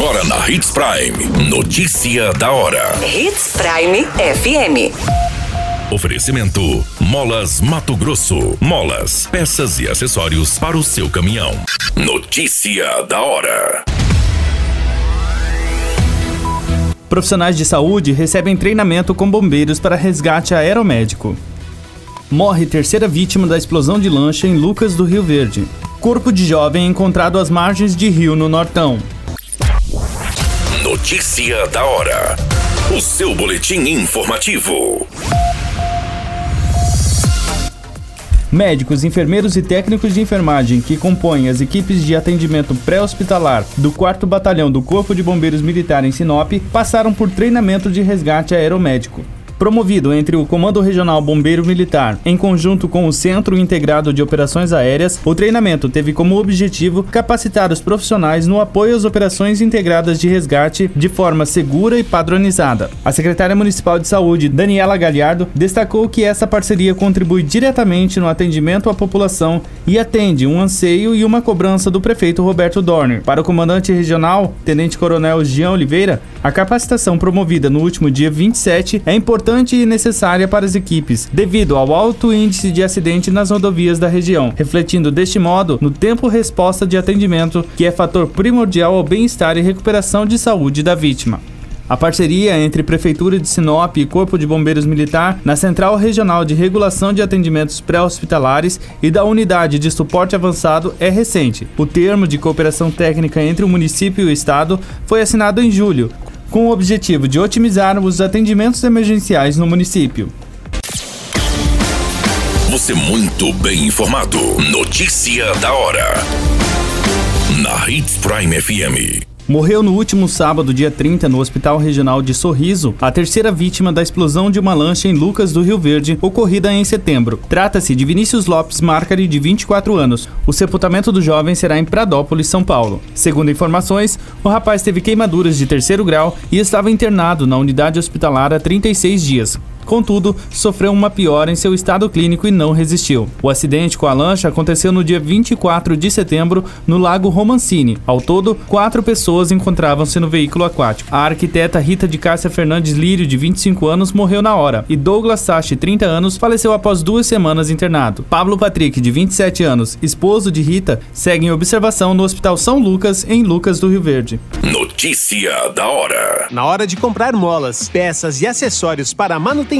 Agora na Hits Prime. Notícia da hora. Hits Prime FM. Oferecimento: Molas Mato Grosso. Molas, peças e acessórios para o seu caminhão. Notícia da hora. Profissionais de saúde recebem treinamento com bombeiros para resgate aeromédico. Morre terceira vítima da explosão de lancha em Lucas do Rio Verde. Corpo de jovem encontrado às margens de rio no Nortão. Notícia da hora. O seu boletim informativo. Médicos, enfermeiros e técnicos de enfermagem que compõem as equipes de atendimento pré-hospitalar do 4 Batalhão do Corpo de Bombeiros Militar em Sinop passaram por treinamento de resgate aeromédico promovido entre o Comando Regional Bombeiro Militar, em conjunto com o Centro Integrado de Operações Aéreas, o treinamento teve como objetivo capacitar os profissionais no apoio às operações integradas de resgate de forma segura e padronizada. A secretária municipal de saúde, Daniela Galhardo, destacou que essa parceria contribui diretamente no atendimento à população e atende um anseio e uma cobrança do prefeito Roberto Dorner. Para o comandante regional, Tenente Coronel Jean Oliveira, a capacitação promovida no último dia 27 é importante e necessária para as equipes, devido ao alto índice de acidente nas rodovias da região, refletindo deste modo no tempo-resposta de atendimento, que é fator primordial ao bem-estar e recuperação de saúde da vítima. A parceria entre Prefeitura de Sinop e Corpo de Bombeiros Militar na Central Regional de Regulação de Atendimentos Pré-Hospitalares e da Unidade de Suporte Avançado é recente. O termo de cooperação técnica entre o município e o Estado foi assinado em julho, com o objetivo de otimizar os atendimentos emergenciais no município. Você muito bem informado. Notícia da hora. Na Hits Prime FM. Morreu no último sábado, dia 30, no Hospital Regional de Sorriso, a terceira vítima da explosão de uma lancha em Lucas do Rio Verde, ocorrida em setembro. Trata-se de Vinícius Lopes Marcari, de 24 anos. O sepultamento do jovem será em Pradópolis, São Paulo. Segundo informações, o rapaz teve queimaduras de terceiro grau e estava internado na unidade hospitalar há 36 dias. Contudo, sofreu uma piora em seu estado clínico e não resistiu. O acidente com a lancha aconteceu no dia 24 de setembro no Lago Romancini. Ao todo, quatro pessoas encontravam-se no veículo aquático. A arquiteta Rita de Cássia Fernandes Lírio, de 25 anos, morreu na hora, e Douglas Sachi, 30 anos, faleceu após duas semanas internado. Pablo Patrick, de 27 anos, esposo de Rita, segue em observação no Hospital São Lucas, em Lucas do Rio Verde. Notícia da hora. Na hora de comprar molas, peças e acessórios para a manutenção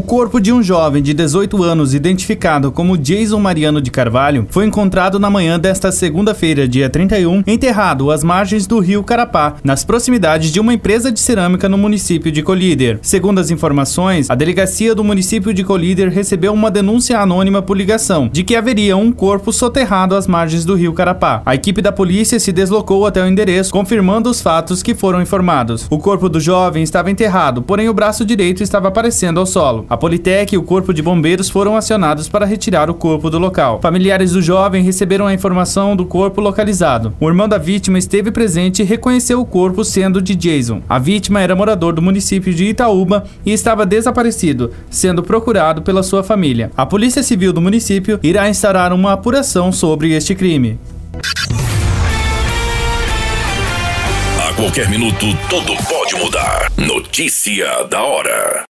O corpo de um jovem de 18 anos, identificado como Jason Mariano de Carvalho, foi encontrado na manhã desta segunda-feira, dia 31, enterrado às margens do rio Carapá, nas proximidades de uma empresa de cerâmica no município de Colíder. Segundo as informações, a delegacia do município de Colíder recebeu uma denúncia anônima por ligação de que haveria um corpo soterrado às margens do rio Carapá. A equipe da polícia se deslocou até o endereço, confirmando os fatos que foram informados. O corpo do jovem estava enterrado, porém o braço direito estava aparecendo ao solo. A Politec e o Corpo de Bombeiros foram acionados para retirar o corpo do local. Familiares do jovem receberam a informação do corpo localizado. O irmão da vítima esteve presente e reconheceu o corpo sendo de Jason. A vítima era morador do município de Itaúba e estava desaparecido, sendo procurado pela sua família. A Polícia Civil do município irá instaurar uma apuração sobre este crime. A qualquer minuto, tudo pode mudar. Notícia da hora.